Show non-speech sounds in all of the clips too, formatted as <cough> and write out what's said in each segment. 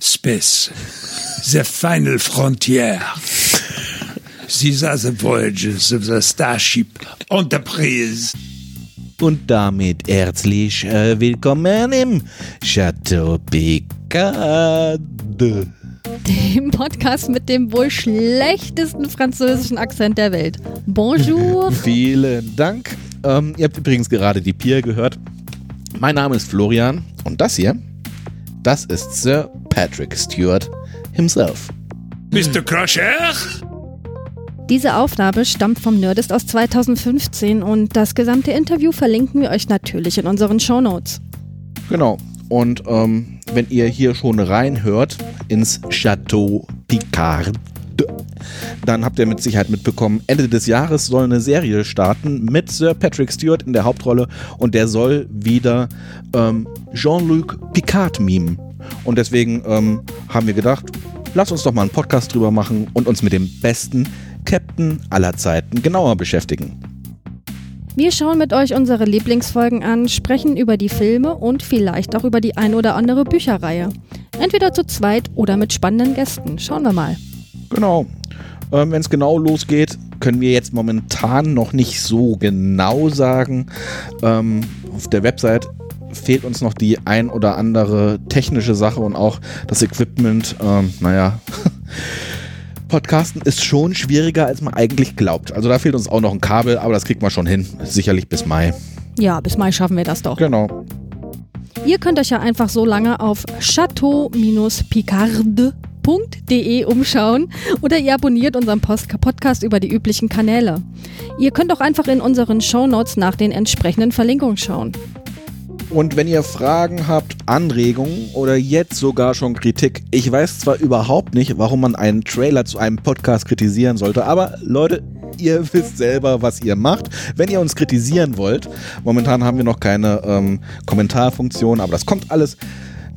Space. The Final Frontier. These are the voyages of the Starship Enterprise. Und damit herzlich äh, willkommen im Chateau Picard. Dem Podcast mit dem wohl schlechtesten französischen Akzent der Welt. Bonjour. <laughs> Vielen Dank. Ähm, ihr habt übrigens gerade die Pier gehört. Mein Name ist Florian und das hier, das ist Sir Patrick Stewart himself. Mr. Crusher? Diese Aufnahme stammt vom Nerdist aus 2015 und das gesamte Interview verlinken wir euch natürlich in unseren Shownotes. Genau. Und ähm, wenn ihr hier schon reinhört ins Chateau Picard, dann habt ihr mit Sicherheit mitbekommen, Ende des Jahres soll eine Serie starten mit Sir Patrick Stewart in der Hauptrolle und der soll wieder ähm, Jean-Luc Picard mimen. Und deswegen ähm, haben wir gedacht, lass uns doch mal einen Podcast drüber machen und uns mit dem besten Captain aller Zeiten genauer beschäftigen. Wir schauen mit euch unsere Lieblingsfolgen an, sprechen über die Filme und vielleicht auch über die ein oder andere Bücherreihe. Entweder zu zweit oder mit spannenden Gästen. Schauen wir mal. Genau. Ähm, Wenn es genau losgeht, können wir jetzt momentan noch nicht so genau sagen. Ähm, auf der Website fehlt uns noch die ein oder andere technische Sache und auch das Equipment. Ähm, naja. <laughs> Podcasten ist schon schwieriger, als man eigentlich glaubt. Also da fehlt uns auch noch ein Kabel, aber das kriegt man schon hin. Sicherlich bis Mai. Ja, bis Mai schaffen wir das doch. Genau. Ihr könnt euch ja einfach so lange auf chateau-picard.de umschauen oder ihr abonniert unseren Post Podcast über die üblichen Kanäle. Ihr könnt auch einfach in unseren Shownotes nach den entsprechenden Verlinkungen schauen. Und wenn ihr Fragen habt, Anregungen oder jetzt sogar schon Kritik, ich weiß zwar überhaupt nicht, warum man einen Trailer zu einem Podcast kritisieren sollte, aber Leute, ihr <laughs> wisst selber, was ihr macht. Wenn ihr uns kritisieren wollt, momentan haben wir noch keine ähm, Kommentarfunktion, aber das kommt alles.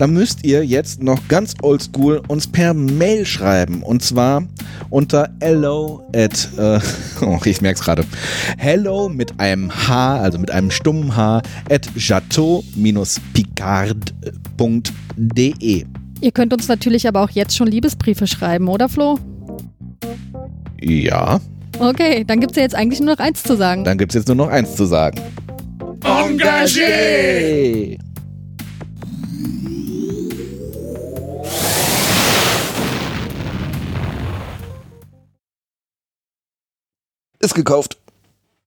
Dann müsst ihr jetzt noch ganz oldschool uns per Mail schreiben. Und zwar unter hello at, äh, <laughs> oh, ich merk's gerade, hello mit einem H, also mit einem stummen H, at chateau-picard.de. Ihr könnt uns natürlich aber auch jetzt schon Liebesbriefe schreiben, oder Flo? Ja, Okay, dann gibt's ja jetzt eigentlich nur noch eins zu sagen. dann gibt's jetzt nur noch eins zu sagen. Engagé! Ist gekauft.